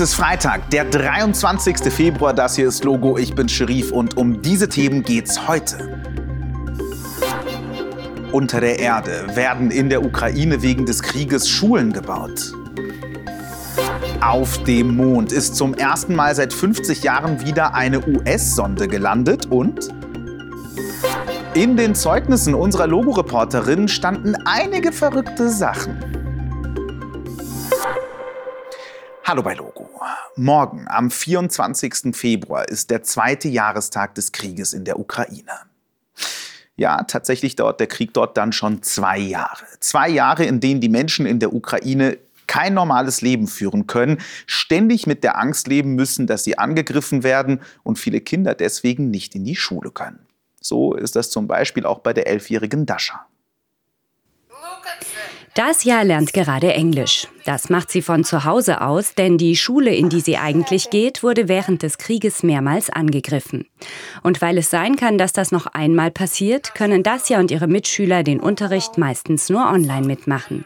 Es ist Freitag, der 23. Februar. Das hier ist Logo. Ich bin Sherif und um diese Themen geht's heute. Unter der Erde werden in der Ukraine wegen des Krieges Schulen gebaut. Auf dem Mond ist zum ersten Mal seit 50 Jahren wieder eine US-Sonde gelandet und in den Zeugnissen unserer Logo-Reporterin standen einige verrückte Sachen. Hallo bei Logo. Morgen, am 24. Februar, ist der zweite Jahrestag des Krieges in der Ukraine. Ja, tatsächlich dauert der Krieg dort dann schon zwei Jahre. Zwei Jahre, in denen die Menschen in der Ukraine kein normales Leben führen können, ständig mit der Angst leben müssen, dass sie angegriffen werden und viele Kinder deswegen nicht in die Schule können. So ist das zum Beispiel auch bei der elfjährigen Dasha. Dacia lernt gerade Englisch. Das macht sie von zu Hause aus, denn die Schule, in die sie eigentlich geht, wurde während des Krieges mehrmals angegriffen. Und weil es sein kann, dass das noch einmal passiert, können Dacia und ihre Mitschüler den Unterricht meistens nur online mitmachen.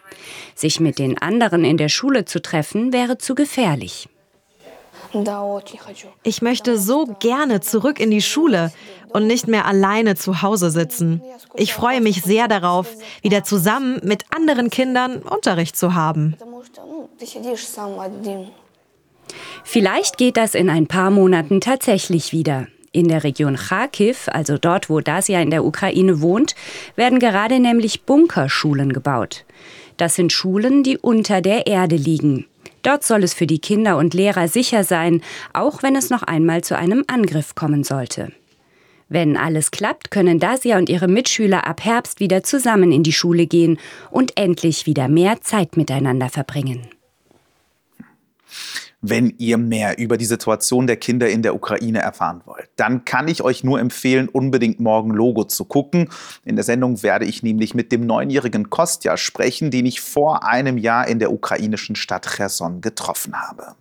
Sich mit den anderen in der Schule zu treffen, wäre zu gefährlich. Ich möchte so gerne zurück in die Schule und nicht mehr alleine zu Hause sitzen. Ich freue mich sehr darauf, wieder zusammen mit anderen Kindern Unterricht zu haben. Vielleicht geht das in ein paar Monaten tatsächlich wieder. In der Region Kharkiv, also dort, wo Dacia in der Ukraine wohnt, werden gerade nämlich Bunkerschulen gebaut. Das sind Schulen, die unter der Erde liegen. Dort soll es für die Kinder und Lehrer sicher sein, auch wenn es noch einmal zu einem Angriff kommen sollte. Wenn alles klappt, können Dasia und ihre Mitschüler ab Herbst wieder zusammen in die Schule gehen und endlich wieder mehr Zeit miteinander verbringen. Wenn ihr mehr über die Situation der Kinder in der Ukraine erfahren wollt, dann kann ich euch nur empfehlen, unbedingt morgen Logo zu gucken. In der Sendung werde ich nämlich mit dem neunjährigen Kostja sprechen, den ich vor einem Jahr in der ukrainischen Stadt Cherson getroffen habe.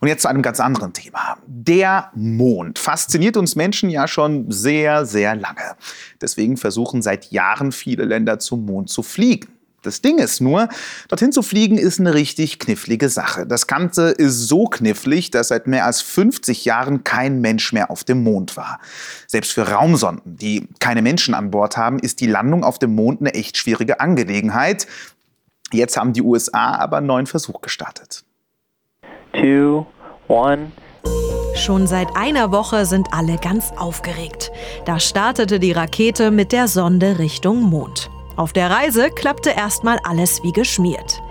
Und jetzt zu einem ganz anderen Thema. Der Mond fasziniert uns Menschen ja schon sehr, sehr lange. Deswegen versuchen seit Jahren viele Länder zum Mond zu fliegen. Das Ding ist nur, dorthin zu fliegen ist eine richtig knifflige Sache. Das Ganze ist so knifflig, dass seit mehr als 50 Jahren kein Mensch mehr auf dem Mond war. Selbst für Raumsonden, die keine Menschen an Bord haben, ist die Landung auf dem Mond eine echt schwierige Angelegenheit. Jetzt haben die USA aber einen neuen Versuch gestartet. Two, one. Schon seit einer Woche sind alle ganz aufgeregt. Da startete die Rakete mit der Sonde Richtung Mond. Auf der Reise klappte erstmal alles wie geschmiert.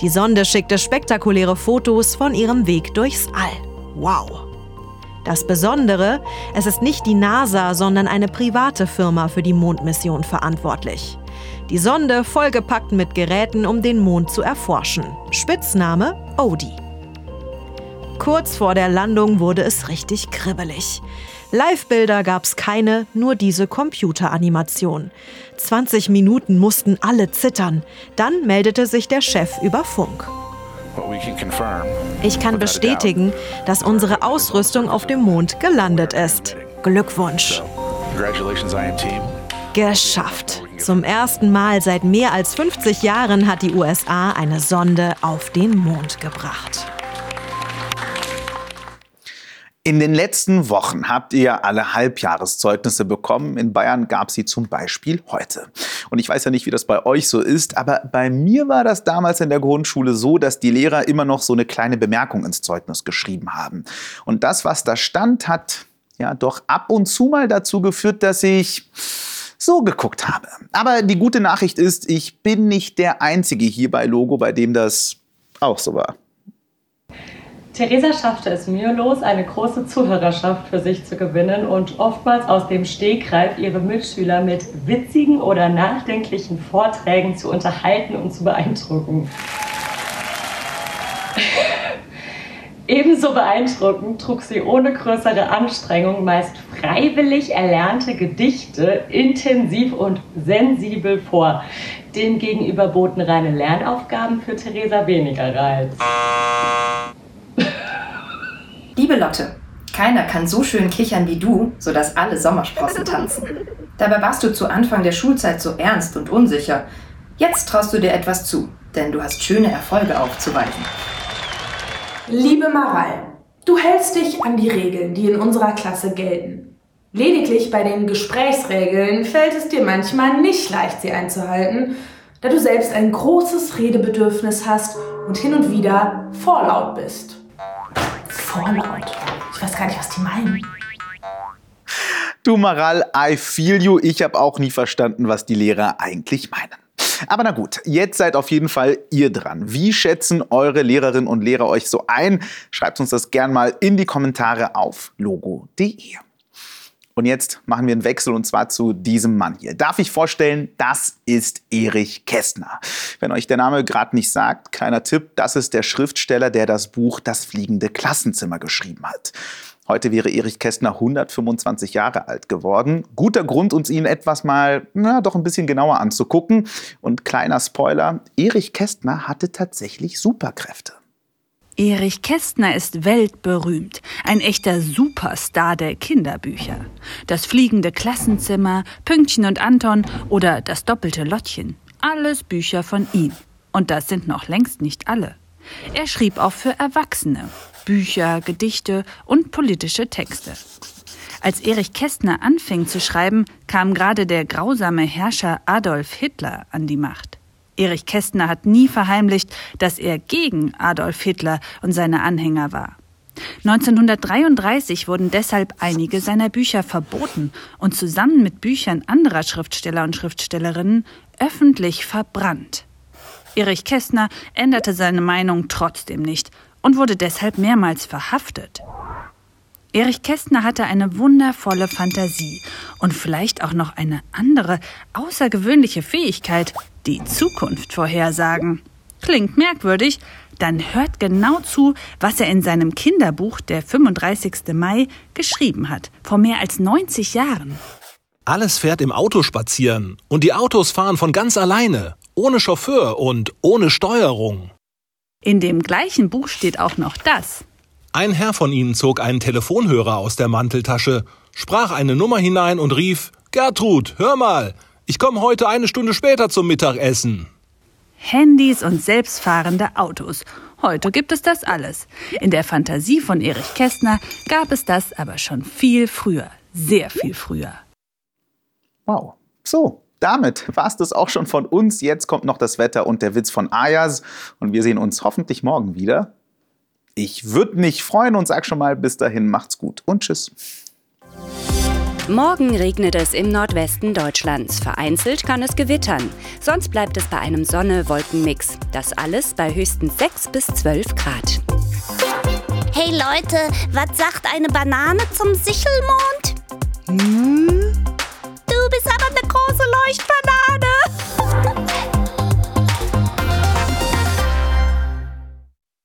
Die Sonde schickte spektakuläre Fotos von ihrem Weg durchs All. Wow! Das Besondere, es ist nicht die NASA, sondern eine private Firma für die Mondmission verantwortlich. Die Sonde vollgepackt mit Geräten, um den Mond zu erforschen. Spitzname Odie. Kurz vor der Landung wurde es richtig kribbelig. Live-Bilder gab es keine, nur diese Computeranimation. 20 Minuten mussten alle zittern. Dann meldete sich der Chef über Funk. Ich kann bestätigen, dass unsere Ausrüstung auf dem Mond gelandet ist. Glückwunsch. Geschafft. Zum ersten Mal seit mehr als 50 Jahren hat die USA eine Sonde auf den Mond gebracht. In den letzten Wochen habt ihr alle Halbjahreszeugnisse bekommen. In Bayern gab sie zum Beispiel heute. Und ich weiß ja nicht, wie das bei euch so ist, aber bei mir war das damals in der Grundschule so, dass die Lehrer immer noch so eine kleine Bemerkung ins Zeugnis geschrieben haben. Und das, was da stand, hat ja doch ab und zu mal dazu geführt, dass ich so geguckt habe. Aber die gute Nachricht ist, ich bin nicht der Einzige hier bei Logo, bei dem das auch so war. Theresa schaffte es mühelos, eine große Zuhörerschaft für sich zu gewinnen und oftmals aus dem Stegreif ihre Mitschüler mit witzigen oder nachdenklichen Vorträgen zu unterhalten und zu beeindrucken. Ebenso beeindruckend trug sie ohne größere Anstrengung meist freiwillig erlernte Gedichte intensiv und sensibel vor. Demgegenüber boten reine Lernaufgaben für Theresa weniger Reiz. Liebe Lotte, keiner kann so schön kichern wie du, sodass alle Sommersprossen tanzen. Dabei warst du zu Anfang der Schulzeit so ernst und unsicher. Jetzt traust du dir etwas zu, denn du hast schöne Erfolge aufzuweisen. Liebe Maral, du hältst dich an die Regeln, die in unserer Klasse gelten. Lediglich bei den Gesprächsregeln fällt es dir manchmal nicht leicht, sie einzuhalten, da du selbst ein großes Redebedürfnis hast und hin und wieder vorlaut bist. Vorlaut? Ich weiß gar nicht, was die meinen. Du Maral, I feel you. Ich habe auch nie verstanden, was die Lehrer eigentlich meinen. Aber na gut, jetzt seid auf jeden Fall ihr dran. Wie schätzen eure Lehrerinnen und Lehrer euch so ein? Schreibt uns das gern mal in die Kommentare auf logo.de. Und jetzt machen wir einen Wechsel und zwar zu diesem Mann hier. Darf ich vorstellen, das ist Erich Kästner. Wenn euch der Name gerade nicht sagt, kleiner Tipp, das ist der Schriftsteller, der das Buch Das fliegende Klassenzimmer geschrieben hat. Heute wäre Erich Kästner 125 Jahre alt geworden. Guter Grund, uns ihn etwas mal, na, doch ein bisschen genauer anzugucken. Und kleiner Spoiler, Erich Kästner hatte tatsächlich Superkräfte. Erich Kästner ist weltberühmt, ein echter Superstar der Kinderbücher. Das fliegende Klassenzimmer, Pünktchen und Anton oder das doppelte Lottchen. Alles Bücher von ihm. Und das sind noch längst nicht alle. Er schrieb auch für Erwachsene. Bücher, Gedichte und politische Texte. Als Erich Kästner anfing zu schreiben, kam gerade der grausame Herrscher Adolf Hitler an die Macht. Erich Kästner hat nie verheimlicht, dass er gegen Adolf Hitler und seine Anhänger war. 1933 wurden deshalb einige seiner Bücher verboten und zusammen mit Büchern anderer Schriftsteller und Schriftstellerinnen öffentlich verbrannt. Erich Kästner änderte seine Meinung trotzdem nicht und wurde deshalb mehrmals verhaftet. Erich Kästner hatte eine wundervolle Fantasie und vielleicht auch noch eine andere, außergewöhnliche Fähigkeit, die Zukunft vorhersagen. Klingt merkwürdig, dann hört genau zu, was er in seinem Kinderbuch Der 35. Mai geschrieben hat, vor mehr als 90 Jahren. Alles fährt im Auto spazieren und die Autos fahren von ganz alleine, ohne Chauffeur und ohne Steuerung. In dem gleichen Buch steht auch noch das. Ein Herr von ihnen zog einen Telefonhörer aus der Manteltasche, sprach eine Nummer hinein und rief Gertrud, hör mal, ich komme heute eine Stunde später zum Mittagessen. Handys und selbstfahrende Autos. Heute gibt es das alles. In der Fantasie von Erich Kästner gab es das aber schon viel früher, sehr viel früher. Wow. So, damit war es das auch schon von uns. Jetzt kommt noch das Wetter und der Witz von Ayas. Und wir sehen uns hoffentlich morgen wieder. Ich würde mich freuen und sag schon mal bis dahin, macht's gut und tschüss. Morgen regnet es im Nordwesten Deutschlands. Vereinzelt kann es gewittern. Sonst bleibt es bei einem Sonne-Wolken-Mix. Das alles bei höchstens 6 bis 12 Grad. Hey Leute, was sagt eine Banane zum Sichelmond? Hm? Du bist aber eine große Leuchtbanane.